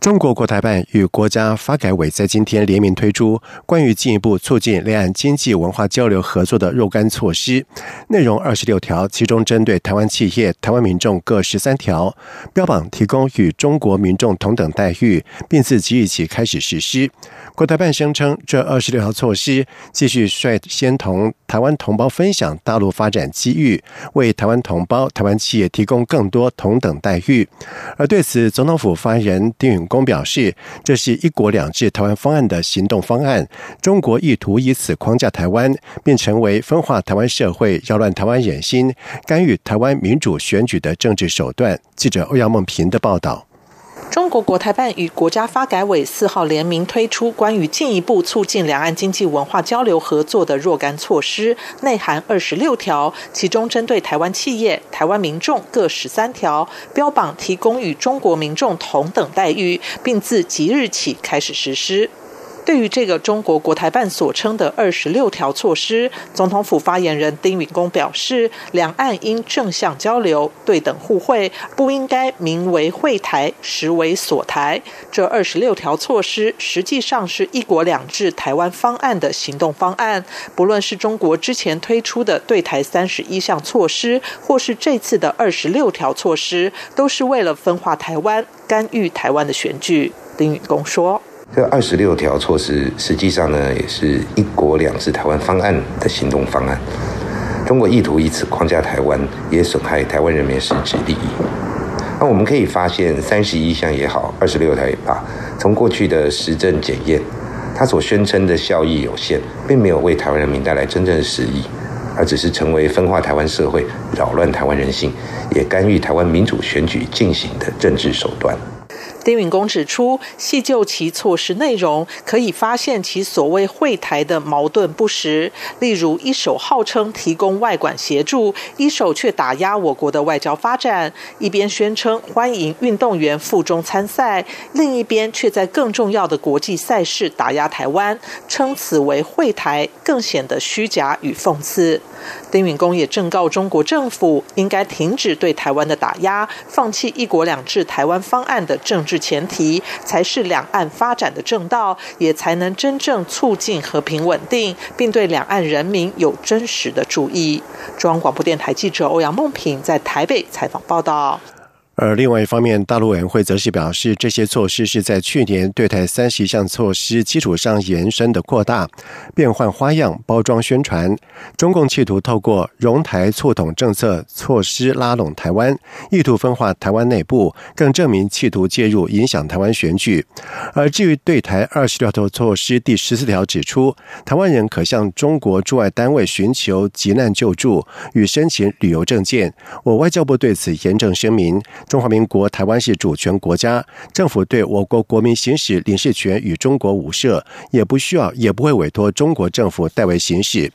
中国国台办与国家发改委在今天联名推出关于进一步促进两岸经济文化交流合作的若干措施，内容二十六条，其中针对台湾企业、台湾民众各十三条，标榜提供与中国民众同等待遇，并自即日起开始实施。国台办声称，这二十六条措施继续率先同台湾同胞分享大陆发展机遇，为台湾同胞、台湾企业提供更多同等待遇。而对此，总统府发言人丁允恭表示，这是一国两制台湾方案的行动方案。中国意图以此框架台湾，并成为分化台湾社会、扰乱台湾人心、干预台湾民主选举的政治手段。记者欧阳梦平的报道。中国国台办与国家发改委四号联名推出关于进一步促进两岸经济文化交流合作的若干措施，内含二十六条，其中针对台湾企业、台湾民众各十三条，标榜提供与中国民众同等待遇，并自即日起开始实施。对于这个中国国台办所称的二十六条措施，总统府发言人丁允恭表示，两岸应正向交流、对等互惠，不应该名为会台，实为锁台。这二十六条措施实际上是一国两制台湾方案的行动方案。不论是中国之前推出的对台三十一项措施，或是这次的二十六条措施，都是为了分化台湾、干预台湾的选举。丁允恭说。这二十六条措施，实际上呢，也是一国两制台湾方案的行动方案。中国意图以此框架台湾，也损害台湾人民实质利益。那我们可以发现，三十一项也好，二十六条也罢，从过去的实证检验，它所宣称的效益有限，并没有为台湾人民带来真正的实益，而只是成为分化台湾社会、扰乱台湾人性，也干预台湾民主选举进行的政治手段。丁允恭指出，细究其措施内容，可以发现其所谓会台的矛盾不实。例如，一手号称提供外管协助，一手却打压我国的外交发展；一边宣称欢迎运动员赴中参赛，另一边却在更重要的国际赛事打压台湾，称此为会台，更显得虚假与讽刺。丁允恭也正告中国政府，应该停止对台湾的打压，放弃“一国两制”台湾方案的政治。前提才是两岸发展的正道，也才能真正促进和平稳定，并对两岸人民有真实的注意。中央广播电台记者欧阳梦平在台北采访报道。而另外一方面，大陆委员会则是表示，这些措施是在去年对台三十一项措施基础上延伸的扩大、变换花样、包装宣传。中共企图透过融台促统政策措施拉拢台湾，意图分化台湾内部，更证明企图介入影响台湾选举。而至于对台二十六条措施第十四条指出，台湾人可向中国驻外单位寻求急难救助与申请旅游证件。我外交部对此严正声明。中华民国台湾是主权国家，政府对我国国民行使领事权与中国无涉，也不需要，也不会委托中国政府代为行使。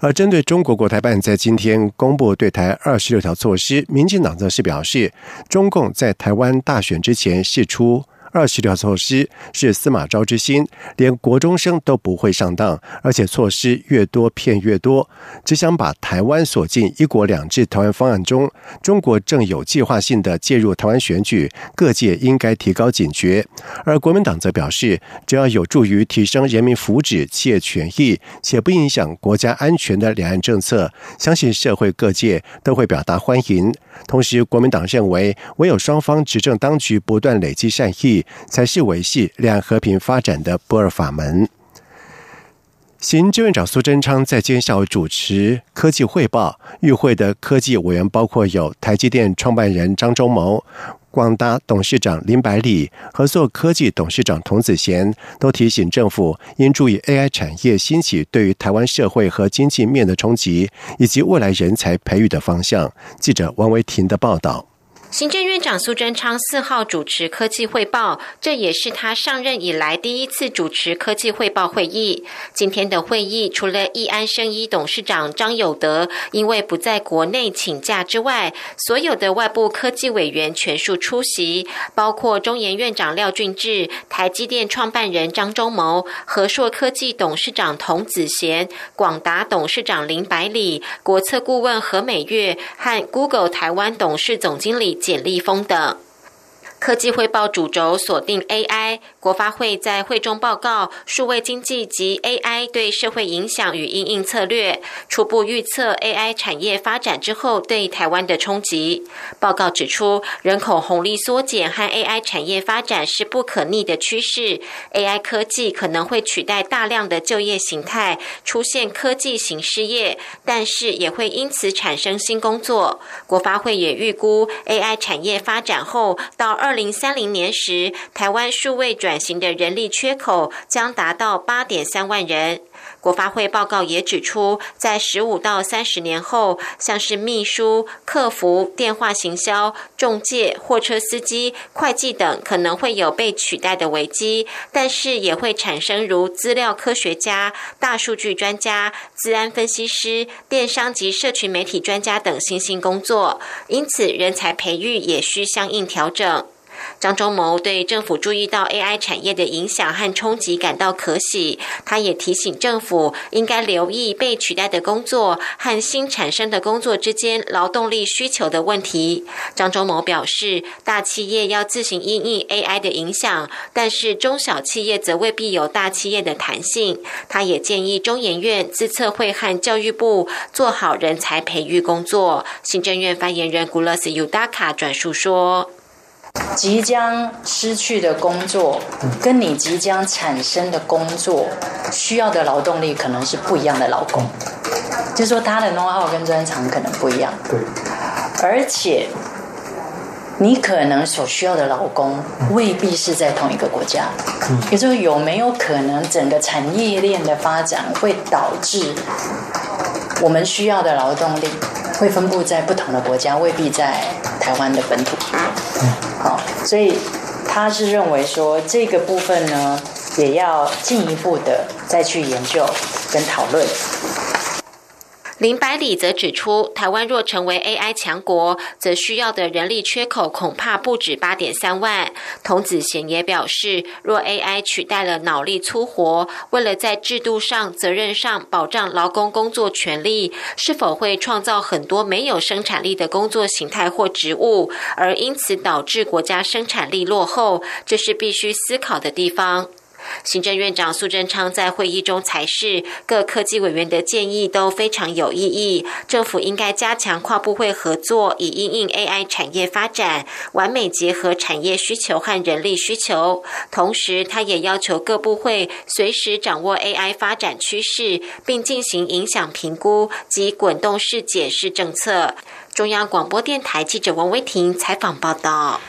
而针对中国国台办在今天公布对台二十六条措施，民进党则是表示，中共在台湾大选之前释出。二十条措施是司马昭之心，连国中生都不会上当，而且措施越多骗越多，只想把台湾锁进“一国两制”台湾方案中。中国正有计划性的介入台湾选举，各界应该提高警觉。而国民党则表示，只要有助于提升人民福祉、企业权益，且不影响国家安全的两岸政策，相信社会各界都会表达欢迎。同时，国民党认为，唯有双方执政当局不断累积善意。才是维系两岸和平发展的不二法门。行政院长苏贞昌在今天下午主持科技汇报，与会的科技委员包括有台积电创办人张忠谋、广达董事长林百里、合作科技董事长童子贤，都提醒政府应注意 AI 产业兴起对于台湾社会和经济面的冲击，以及未来人才培育的方向。记者王维婷的报道。行政院长苏贞昌四号主持科技汇报，这也是他上任以来第一次主持科技汇报会议。今天的会议，除了易安生医董事长张友德因为不在国内请假之外，所有的外部科技委员全数出席，包括中研院长廖俊志、台积电创办人张忠谋、和硕科技董事长童子贤、广达董事长林百里、国策顾问何美月和 Google 台湾董事总经理。简立峰等。科技汇报主轴锁定 AI，国发会在会中报告数位经济及 AI 对社会影响与应应策略，初步预测 AI 产业发展之后对台湾的冲击。报告指出，人口红利缩减和 AI 产业发展是不可逆的趋势，AI 科技可能会取代大量的就业形态，出现科技型失业，但是也会因此产生新工作。国发会也预估 AI 产业发展后到二。二零三零年时，台湾数位转型的人力缺口将达到八点三万人。国发会报告也指出，在十五到三十年后，像是秘书、客服、电话行销、中介、货车司机、会计等，可能会有被取代的危机，但是也会产生如资料科学家、大数据专家、治安分析师、电商及社群媒体专家等新兴工作，因此人才培育也需相应调整。张忠谋对政府注意到 AI 产业的影响和冲击感到可喜，他也提醒政府应该留意被取代的工作和新产生的工作之间劳动力需求的问题。张忠谋表示，大企业要自行应应 AI 的影响，但是中小企业则未必有大企业的弹性。他也建议中研院、自策会和教育部做好人才培育工作。行政院发言人古勒斯尤达卡转述说。即将失去的工作，跟你即将产生的工作需要的劳动力可能是不一样的劳工，就说他的 know how 跟专长可能不一样。对，而且你可能所需要的劳工未必是在同一个国家。也就是有没有可能整个产业链的发展会导致我们需要的劳动力会分布在不同的国家，未必在台湾的本土。好，所以他是认为说这个部分呢，也要进一步的再去研究跟讨论。林百里则指出，台湾若成为 AI 强国，则需要的人力缺口恐怕不止八点三万。童子贤也表示，若 AI 取代了脑力粗活，为了在制度上、责任上保障劳工工作权利，是否会创造很多没有生产力的工作形态或职务，而因此导致国家生产力落后？这是必须思考的地方。行政院长苏贞昌在会议中才是各科技委员的建议都非常有意义，政府应该加强跨部会合作，以应应 AI 产业发展，完美结合产业需求和人力需求。同时，他也要求各部会随时掌握 AI 发展趋势，并进行影响评估及滚动式检视政策。中央广播电台记者王威婷采访报道。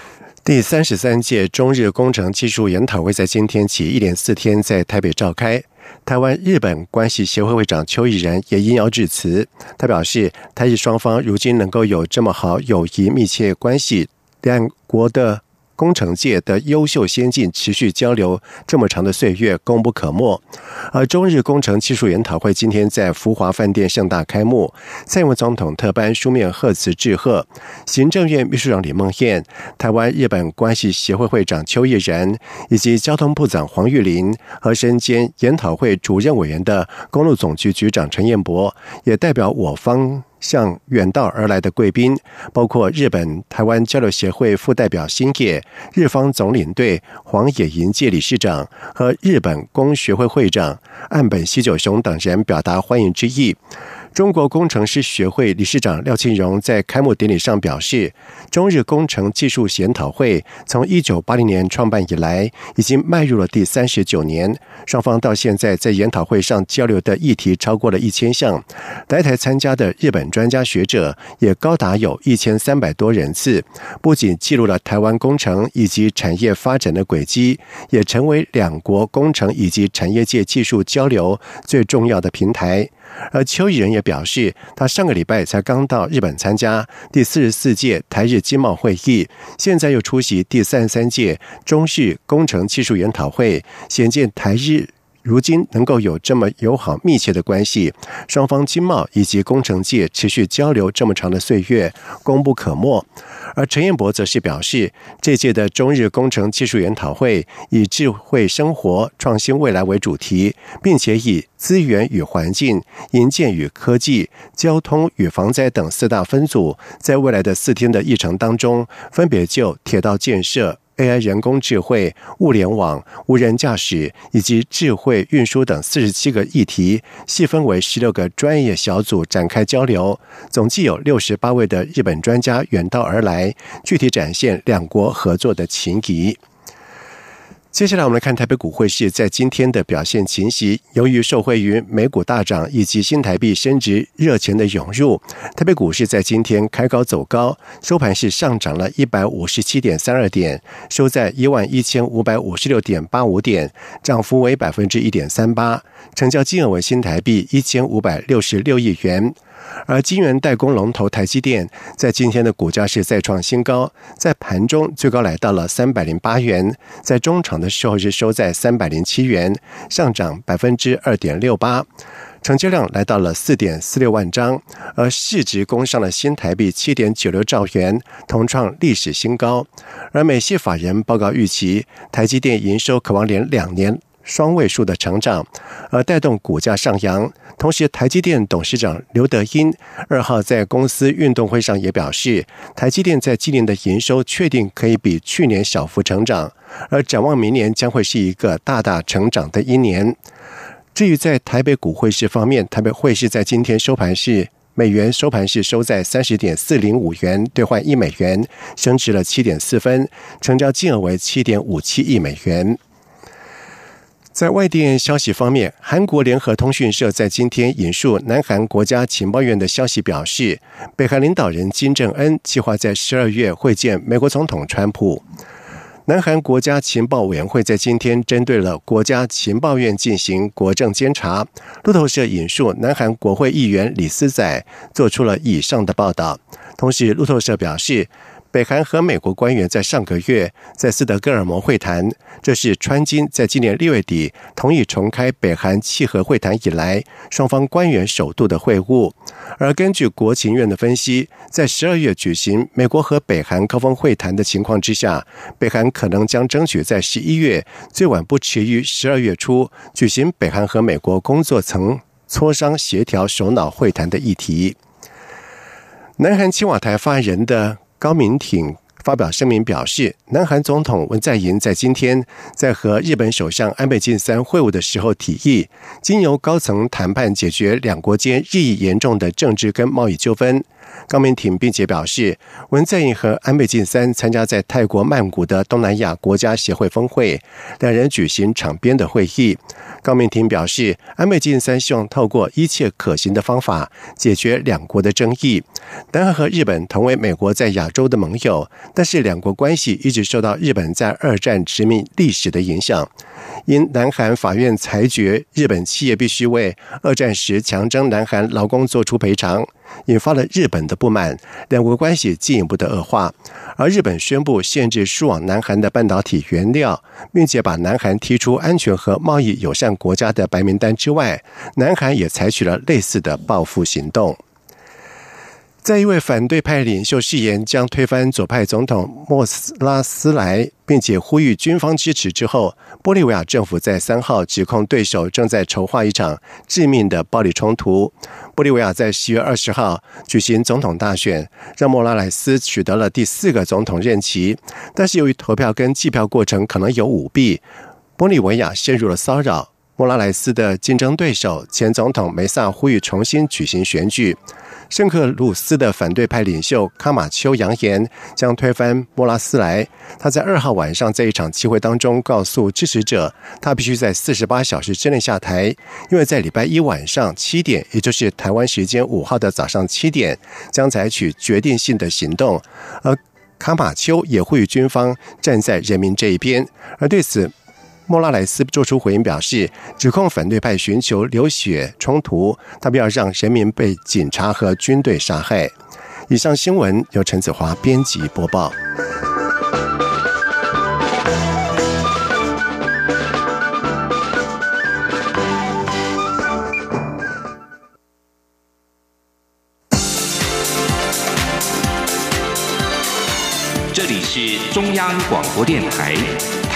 第三十三届中日工程技术研讨会在今天起一连四天在台北召开。台湾日本关系协会会长邱毅然也应邀致辞。他表示，台日双方如今能够有这么好友谊密切关系，两国的。工程界的优秀先进持续交流这么长的岁月功不可没，而中日工程技术研讨会今天在福华饭店盛大开幕，蔡英文总统特颁书面贺词致贺，行政院秘书长李梦燕、台湾日本关系协会会长邱毅然以及交通部长黄玉玲和身兼研讨会主任委员的公路总局局长陈彦博也代表我方。向远道而来的贵宾，包括日本台湾交流协会副代表新野、日方总领队黄野银介理事长和日本工学会会长岸本西九雄等人表达欢迎之意。中国工程师学会理事长廖庆荣在开幕典礼上表示，中日工程技术研讨会从一九八零年创办以来，已经迈入了第三十九年。双方到现在在研讨会上交流的议题超过了一千项，来台参加的日本专家学者也高达有一千三百多人次。不仅记录了台湾工程以及产业发展的轨迹，也成为两国工程以及产业界技术交流最重要的平台。而邱毅人也表示，他上个礼拜才刚到日本参加第四十四届台日经贸会议，现在又出席第三十三届中日工程技术研讨会，显见台日。如今能够有这么友好密切的关系，双方经贸以及工程界持续交流这么长的岁月，功不可没。而陈彦博则是表示，这届的中日工程技术研讨会以智慧生活、创新未来为主题，并且以资源与环境、营建与科技、交通与防灾等四大分组，在未来的四天的议程当中，分别就铁道建设。AI、人工智慧、物联网、无人驾驶以及智慧运输等四十七个议题，细分为十六个专业小组展开交流。总计有六十八位的日本专家远道而来，具体展现两国合作的情谊。接下来，我们来看台北股汇市在今天的表现情形。由于受惠于美股大涨以及新台币升值热钱的涌入，台北股市在今天开高走高，收盘是上涨了一百五十七点三二点，收在一万一千五百五十六点八五点，涨幅为百分之一点三八，成交金额为新台币一千五百六十六亿元。而晶圆代工龙头台积电在今天的股价是再创新高，在盘中最高来到了三百零八元，在中场的时候是收在三百零七元，上涨百分之二点六八，成交量来到了四点四六万张，而市值攻上了新台币七点九六兆元，同创历史新高。而美系法人报告预期，台积电营收可望连两年。双位数的成长，而带动股价上扬。同时，台积电董事长刘德英二号在公司运动会上也表示，台积电在今年的营收确定可以比去年小幅成长，而展望明年将会是一个大大成长的一年。至于在台北股汇市方面，台北汇市在今天收盘是美元收盘是收在三十点四零五元兑换一美元，升值了七点四分，成交金额为七点五七亿美元。在外电消息方面，韩国联合通讯社在今天引述南韩国家情报院的消息表示，北韩领导人金正恩计划在十二月会见美国总统川普。南韩国家情报委员会在今天针对了国家情报院进行国政监察。路透社引述南韩国会议员李思宰做出了以上的报道，同时路透社表示。北韩和美国官员在上个月在斯德哥尔摩会谈，这是川金在今年六月底同意重开北韩契合会谈以来，双方官员首度的会晤。而根据国情院的分析，在十二月举行美国和北韩高峰会谈的情况之下，北韩可能将争取在十一月最晚不迟于十二月初举行北韩和美国工作层磋商协调首脑会谈的议题。南韩青瓦台发言人的。高明挺发表声明表示，南韩总统文在寅在今天在和日本首相安倍晋三会晤的时候提议，经由高层谈判解决两国间日益严重的政治跟贸易纠纷。高明挺并且表示，文在寅和安倍晋三参加在泰国曼谷的东南亚国家协会峰会，两人举行场边的会议。高明廷表示，安倍晋三希望透过一切可行的方法解决两国的争议。南韩和日本同为美国在亚洲的盟友，但是两国关系一直受到日本在二战殖民历史的影响。因南韩法院裁决，日本企业必须为二战时强征南韩劳工做出赔偿。引发了日本的不满，两国关系进一步的恶化。而日本宣布限制输往南韩的半导体原料，并且把南韩踢出安全和贸易友善国家的白名单之外，南韩也采取了类似的报复行动。在一位反对派领袖誓言将推翻左派总统莫斯拉斯莱，并且呼吁军方支持之后，玻利维亚政府在三号指控对手正在筹划一场致命的暴力冲突。玻利维亚在十月二十号举行总统大选，让莫拉莱斯取得了第四个总统任期，但是由于投票跟计票过程可能有舞弊，玻利维亚陷入了骚扰。莫拉莱斯的竞争对手前总统梅萨呼吁重新举行选举。圣克鲁斯的反对派领袖卡马丘扬言将推翻莫拉斯莱。他在二号晚上在一场集会当中告诉支持者，他必须在四十八小时之内下台，因为在礼拜一晚上七点，也就是台湾时间五号的早上七点，将采取决定性的行动。而卡马丘也呼吁军方站在人民这一边。而对此，莫拉莱斯做出回应，表示指控反对派寻求流血冲突，他不要让人民被警察和军队杀害。以上新闻由陈子华编辑播报。这里是中央广播电台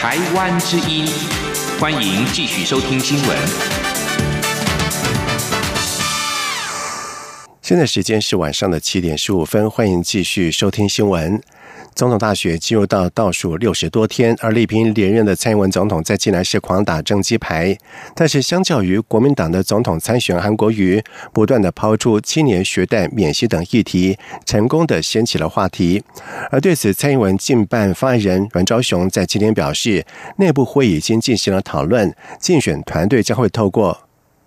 台湾之音，欢迎继续收听新闻。现在时间是晚上的七点十五分，欢迎继续收听新闻。总统大选进入到倒数六十多天，而力拼连任的蔡英文总统在济南市狂打政绩牌。但是，相较于国民党的总统参选韩国瑜，不断的抛出青年学贷免息等议题，成功的掀起了话题。而对此，蔡英文近办发言人阮昭雄在今天表示，内部会议已经进行了讨论，竞选团队将会透过。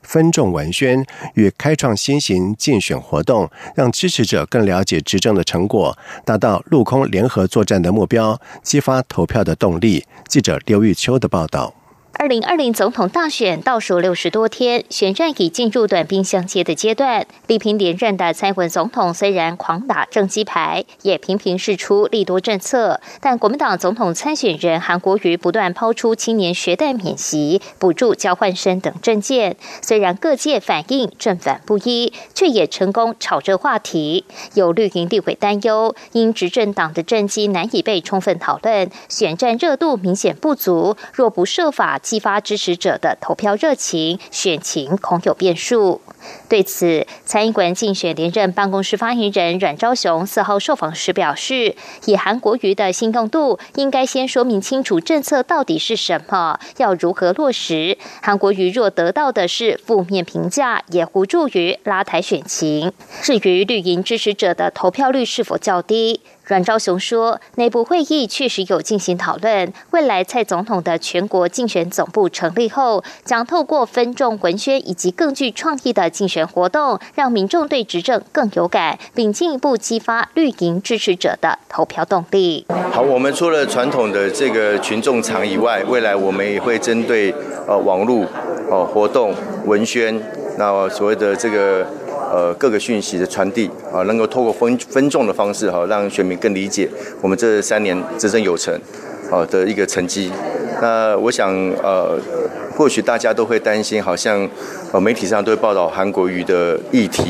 分众文宣与开创新型竞选活动，让支持者更了解执政的成果，达到陆空联合作战的目标，激发投票的动力。记者刘玉秋的报道。二零二零总统大选倒数六十多天，选战已进入短兵相接的阶段。力拼连任的蔡文总统虽然狂打政绩牌，也频频释出利多政策，但国民党总统参选人韩国瑜不断抛出青年学贷免息、补助交换生等政见。虽然各界反应正反不一，却也成功炒热话题。有绿营立委担忧，因执政党的政绩难以被充分讨论，选战热度明显不足。若不设法，激发支持者的投票热情，选情恐有变数。对此，蔡英文竞选连任办公室发言人阮昭雄四号受访时表示，以韩国瑜的信用度，应该先说明清楚政策到底是什么，要如何落实。韩国瑜若得到的是负面评价，也无助于拉抬选情。至于绿营支持者的投票率是否较低？阮昭雄说，内部会议确实有进行讨论。未来蔡总统的全国竞选总部成立后，将透过分众文宣以及更具创意的竞选活动，让民众对执政更有感，并进一步激发绿营支持者的投票动力。好，我们除了传统的这个群众场以外，未来我们也会针对呃网络哦活动文宣，那所谓的这个。呃，各个讯息的传递啊，能够透过分分众的方式哈，让选民更理解我们这三年执政有成，好的一个成绩。那我想呃，或许大家都会担心，好像呃媒体上都会报道韩国瑜的议题。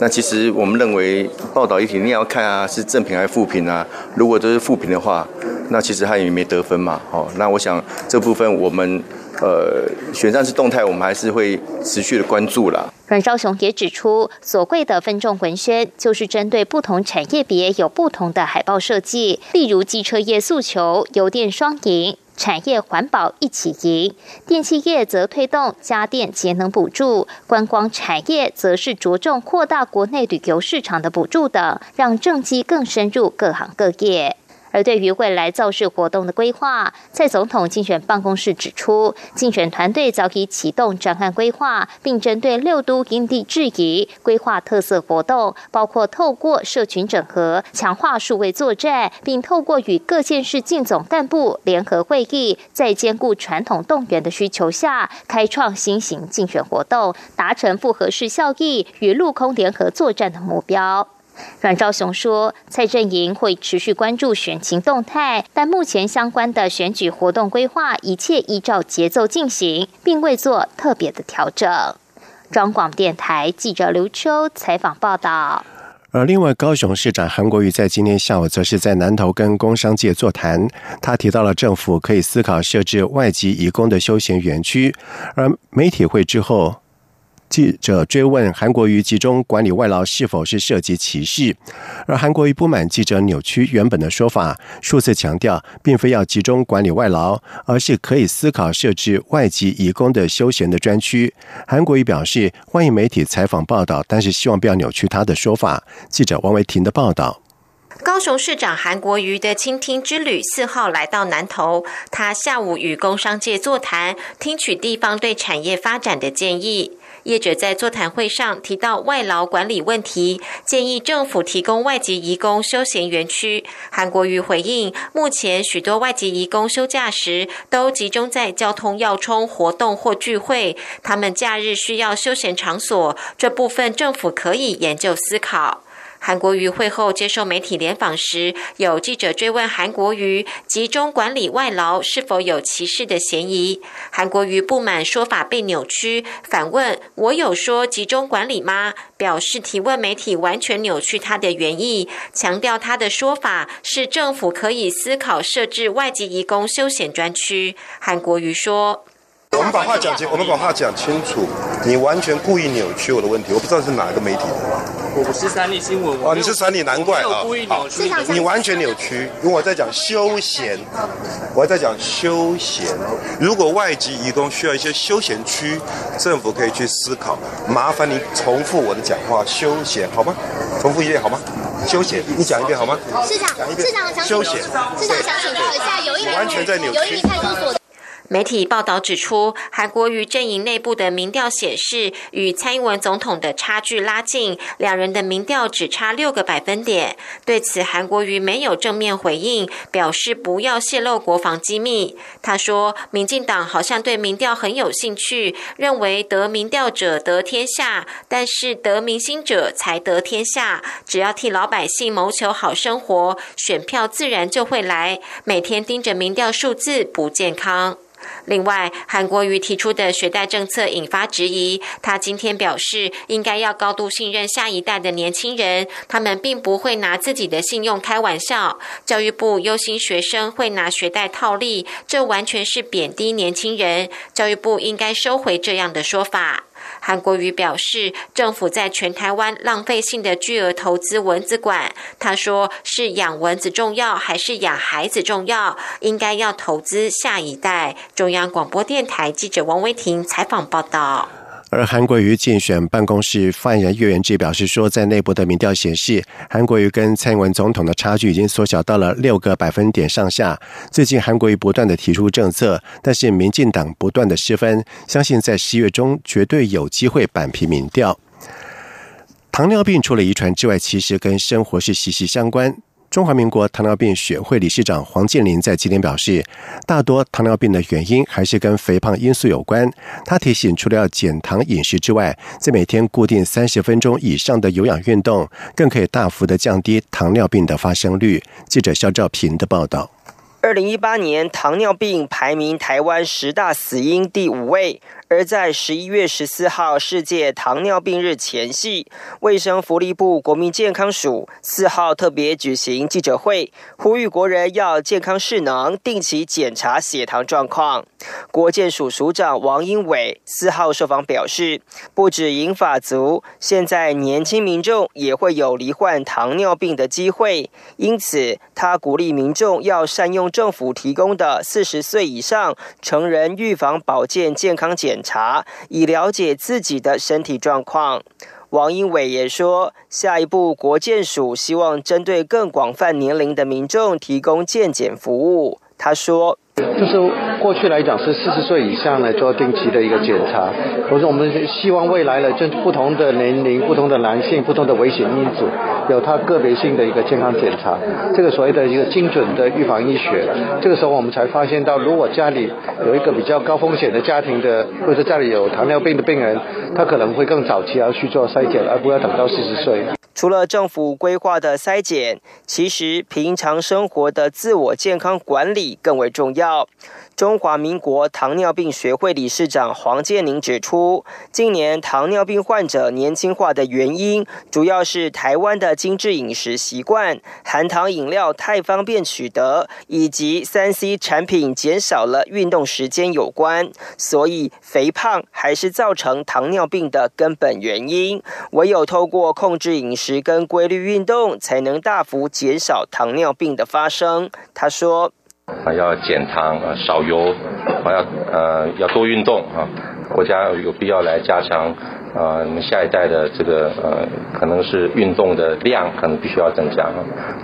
那其实我们认为报道议题你要看啊，是正评还是负评啊？如果都是负评的话，那其实他也没得分嘛。好，那我想这部分我们。呃，选战是动态，我们还是会持续的关注啦。阮昭雄也指出，所谓的分众文宣，就是针对不同产业别有不同的海报设计，例如机车业诉求油电双赢，产业环保一起赢；电器业则推动家电节能补助，观光产业则是着重扩大国内旅游市场的补助等，让政绩更深入各行各业。而对于未来造势活动的规划，蔡总统竞选办公室指出，竞选团队早已启动专案规划，并针对六都因地制宜规划特色活动，包括透过社群整合、强化数位作战，并透过与各县市竞总干部联合会议，在兼顾传统动员的需求下，开创新型竞选活动，达成复合式效益与陆空联合作战的目标。阮兆雄说，蔡阵营会持续关注选情动态，但目前相关的选举活动规划一切依照节奏进行，并未做特别的调整。中广电台记者刘秋采访报道。而另外，高雄市长韩国瑜在今天下午则是在南投跟工商界座谈，他提到了政府可以思考设置外籍移工的休闲园区，而媒体会之后。记者追问韩国瑜集中管理外劳是否是涉及歧视，而韩国瑜不满记者扭曲原本的说法，数次强调并非要集中管理外劳，而是可以思考设置外籍移工的休闲的专区。韩国瑜表示欢迎媒体采访报道，但是希望不要扭曲他的说法。记者王维婷的报道：高雄市长韩国瑜的倾听之旅四号来到南投，他下午与工商界座谈，听取地方对产业发展的建议。业者在座谈会上提到外劳管理问题，建议政府提供外籍移工休闲园区。韩国瑜回应，目前许多外籍移工休假时都集中在交通要冲、活动或聚会，他们假日需要休闲场所，这部分政府可以研究思考。韩国瑜会后接受媒体联访时，有记者追问韩国瑜集中管理外劳是否有歧视的嫌疑。韩国瑜不满说法被扭曲，反问：“我有说集中管理吗？”表示提问媒体完全扭曲他的原意，强调他的说法是政府可以思考设置外籍移工休闲专区。韩国瑜说。我们把话讲清，我们把话讲清楚。你完全故意扭曲我的问题，我不知道是哪个媒体的。我是三立新闻。哦，你是三立，难怪啊。好，你完全扭曲，因为我在讲休闲，我在讲休闲。如果外籍移工需要一些休闲区，政府可以去思考。麻烦你重复我的讲话，休闲好吗？重复一遍好吗？休闲，你讲一遍好吗？市长，市长想休闲。市长想请教一下，有一完全在扭曲。媒体报道指出，韩国瑜阵营内部的民调显示，与蔡英文总统的差距拉近，两人的民调只差六个百分点。对此，韩国瑜没有正面回应，表示不要泄露国防机密。他说，民进党好像对民调很有兴趣，认为得民调者得天下，但是得民心者才得天下。只要替老百姓谋求好生活，选票自然就会来。每天盯着民调数字不健康。另外，韩国瑜提出的学贷政策引发质疑。他今天表示，应该要高度信任下一代的年轻人，他们并不会拿自己的信用开玩笑。教育部忧心学生会拿学贷套利，这完全是贬低年轻人。教育部应该收回这样的说法。韩国瑜表示，政府在全台湾浪费性的巨额投资蚊子馆。他说：“是养蚊子重要，还是养孩子重要？应该要投资下一代。”中央广播电台记者王威婷采访报道。而韩国瑜竞选办公室发言人岳元志表示说，在内部的民调显示，韩国瑜跟蔡英文总统的差距已经缩小到了六个百分点上下。最近韩国瑜不断的提出政策，但是民进党不断的失分，相信在十月中绝对有机会扳平民调。糖尿病除了遗传之外，其实跟生活是息息相关。中华民国糖尿病学会理事长黄建林在今天表示，大多糖尿病的原因还是跟肥胖因素有关。他提醒，除了要减糖饮食之外，在每天固定三十分钟以上的有氧运动，更可以大幅的降低糖尿病的发生率。记者肖兆平的报道。二零一八年糖尿病排名台湾十大死因第五位。而在十一月十四号世界糖尿病日前夕，卫生福利部国民健康署四号特别举行记者会，呼吁国人要健康适能，定期检查血糖状况。国健署署长王英伟四号受访表示，不止银发族，现在年轻民众也会有罹患糖尿病的机会，因此他鼓励民众要善用政府提供的四十岁以上成人预防保健健康检。查以了解自己的身体状况。王英伟也说，下一步国健署希望针对更广泛年龄的民众提供健检服务。他说。就是过去来讲是四十岁以上呢做定期的一个检查，可是我们希望未来呢，就不同的年龄、不同的男性、不同的危险因子，有它个别性的一个健康检查，这个所谓的一个精准的预防医学。这个时候我们才发现到，如果家里有一个比较高风险的家庭的，或者家里有糖尿病的病人，他可能会更早期要去做筛检，而不要等到四十岁。除了政府规划的筛检，其实平常生活的自我健康管理更为重要。中华民国糖尿病学会理事长黄建宁指出，近年糖尿病患者年轻化的原因，主要是台湾的精致饮食习惯、含糖饮料太方便取得，以及三 C 产品减少了运动时间有关。所以，肥胖还是造成糖尿病的根本原因。唯有透过控制饮食食跟规律运动，才能大幅减少糖尿病的发生。他说。啊，要减糖啊，少油，还要呃要多运动啊。国家有必要来加强啊，我们下一代的这个呃，可能是运动的量，可能必须要增加。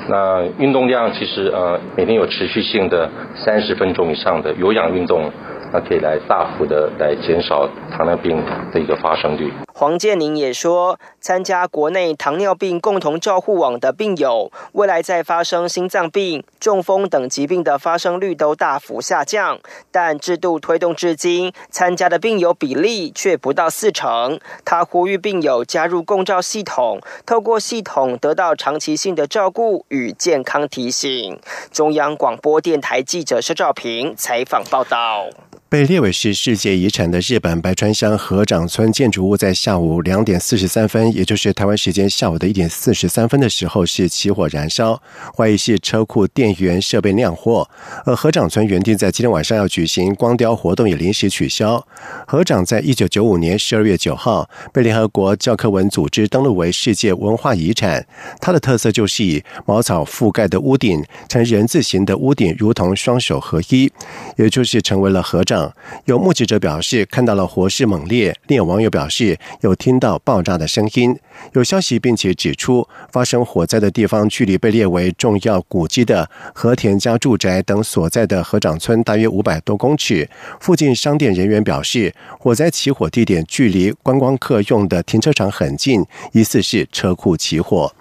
那运动量其实呃，每天有持续性的三十分钟以上的有氧运动，那可以来大幅的来减少糖尿病的一个发生率。黄建宁也说，参加国内糖尿病共同照护网的病友，未来在发生心脏病、中风等疾病的发生率都大幅下降，但制度推动至今，参加的病友比例却不到四成。他呼吁病友加入共照系统，透过系统得到长期性的照顾与健康提醒。中央广播电台记者施兆平采访报道。被列为是世界遗产的日本白川乡河长村建筑物，在下午两点四十三分，也就是台湾时间下午的一点四十三分的时候，是起火燃烧，怀疑是车库电源设备酿祸。而河长村原定在今天晚上要举行光雕活动，也临时取消。河长在一九九五年十二月九号被联合国教科文组织登录为世界文化遗产。它的特色就是以茅草覆盖的屋顶，呈人字形的屋顶，如同双手合一，也就是成为了河长。有目击者表示看到了火势猛烈，另有网友表示有听到爆炸的声音。有消息并且指出，发生火灾的地方距离被列为重要古迹的和田家住宅等所在的河长村大约五百多公尺。附近商店人员表示，火灾起火地点距离观光客用的停车场很近，疑似是车库起火。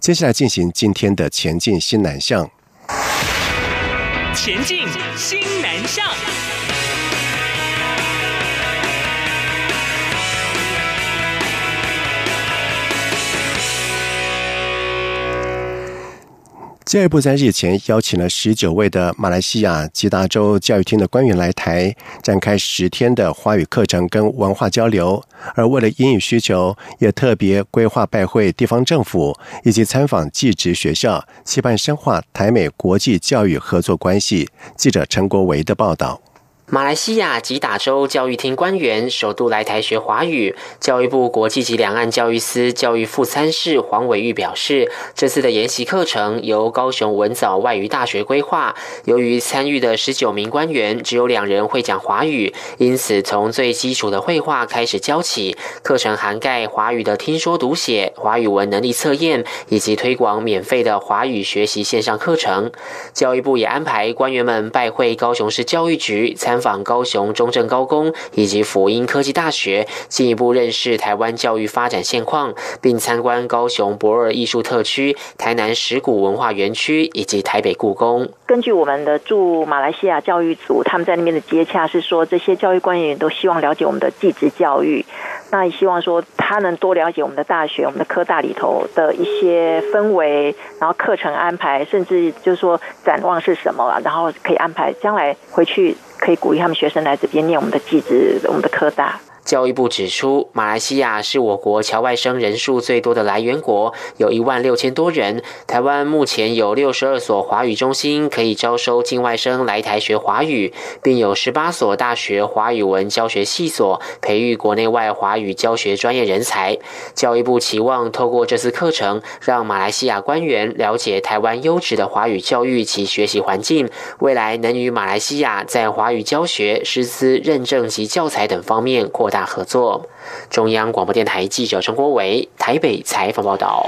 接下来进行今天的前进新南向。前进新南向。教育部在日前邀请了十九位的马来西亚吉达州教育厅的官员来台，展开十天的华语课程跟文化交流。而为了英语需求，也特别规划拜会地方政府以及参访技职学校，期盼深化台美国际教育合作关系。记者陈国维的报道。马来西亚吉打州教育厅官员首度来台学华语。教育部国际及两岸教育司教育副参事黄伟玉表示，这次的研习课程由高雄文藻外语大学规划。由于参与的十九名官员只有两人会讲华语，因此从最基础的绘画开始教起。课程涵盖华语的听说读写、华语文能力测验，以及推广免费的华语学习线上课程。教育部也安排官员们拜会高雄市教育局参。参访高雄中正高工以及福音科技大学，进一步认识台湾教育发展现况，并参观高雄博尔艺术特区、台南石鼓文化园区以及台北故宫。根据我们的驻马来西亚教育组，他们在那边的接洽是说，这些教育官员都希望了解我们的技职教育，那也希望说他能多了解我们的大学、我们的科大里头的一些氛围，然后课程安排，甚至就是说展望是什么，然后可以安排将来回去。可以鼓励他们学生来这边念我们的技职，我们的科大。教育部指出，马来西亚是我国侨外生人数最多的来源国，有一万六千多人。台湾目前有六十二所华语中心可以招收境外生来台学华语，并有十八所大学华语文教学系所，培育国内外华语教学专业人才。教育部期望透过这次课程，让马来西亚官员了解台湾优质的华语教育及学习环境，未来能与马来西亚在华语教学、师资认证及教材等方面扩大。大合作。中央广播电台记者陈国伟台北采访报道。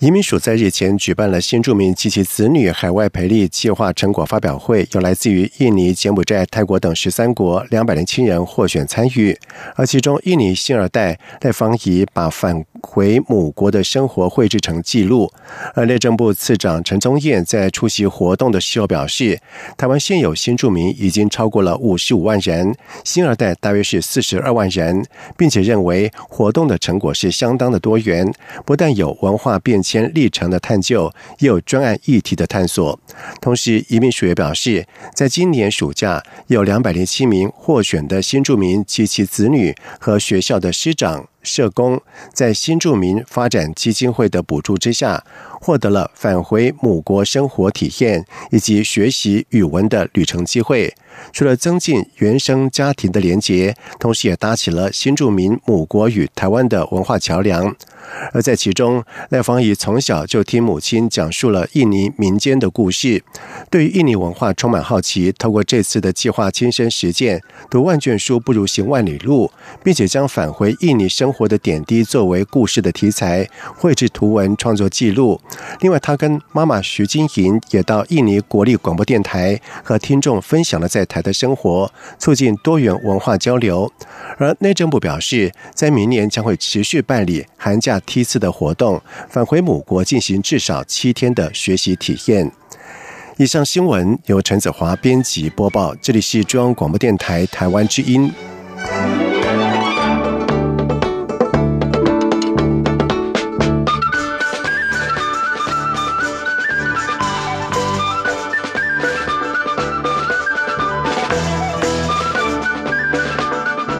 移民署在日前举办了新住民及其子女海外培力计划成果发表会，有来自于印尼、柬埔寨、泰国等十三国两百零七人获选参与。而其中，印尼新二代赖芳仪把返回母国的生活绘制成记录。而内政部次长陈宗彦在出席活动的时候表示，台湾现有新住民已经超过了五十五万人，新二代大约是四十二万人，并且认为活动的成果是相当的多元，不但有文化变。迁历程的探究，也有专案议题的探索。同时，移民署也表示，在今年暑假，有两百零七名获选的新住民及其子女和学校的师长、社工，在新住民发展基金会的补助之下，获得了返回母国生活体验以及学习语文的旅程机会。除了增进原生家庭的连结，同时也搭起了新住民母国与台湾的文化桥梁。而在其中，赖芳仪从小就听母亲讲述了印尼民间的故事，对于印尼文化充满好奇。透过这次的计划，亲身实践，读万卷书不如行万里路，并且将返回印尼生活的点滴作为故事的题材，绘制图文创作记录。另外，他跟妈妈徐金莹也到印尼国立广播电台和听众分享了在台的生活，促进多元文化交流。而内政部表示，在明年将会持续办理寒假梯次的活动，返回母国进行至少七天的学习体验。以上新闻由陈子华编辑播报，这里是中央广播电台台湾之音。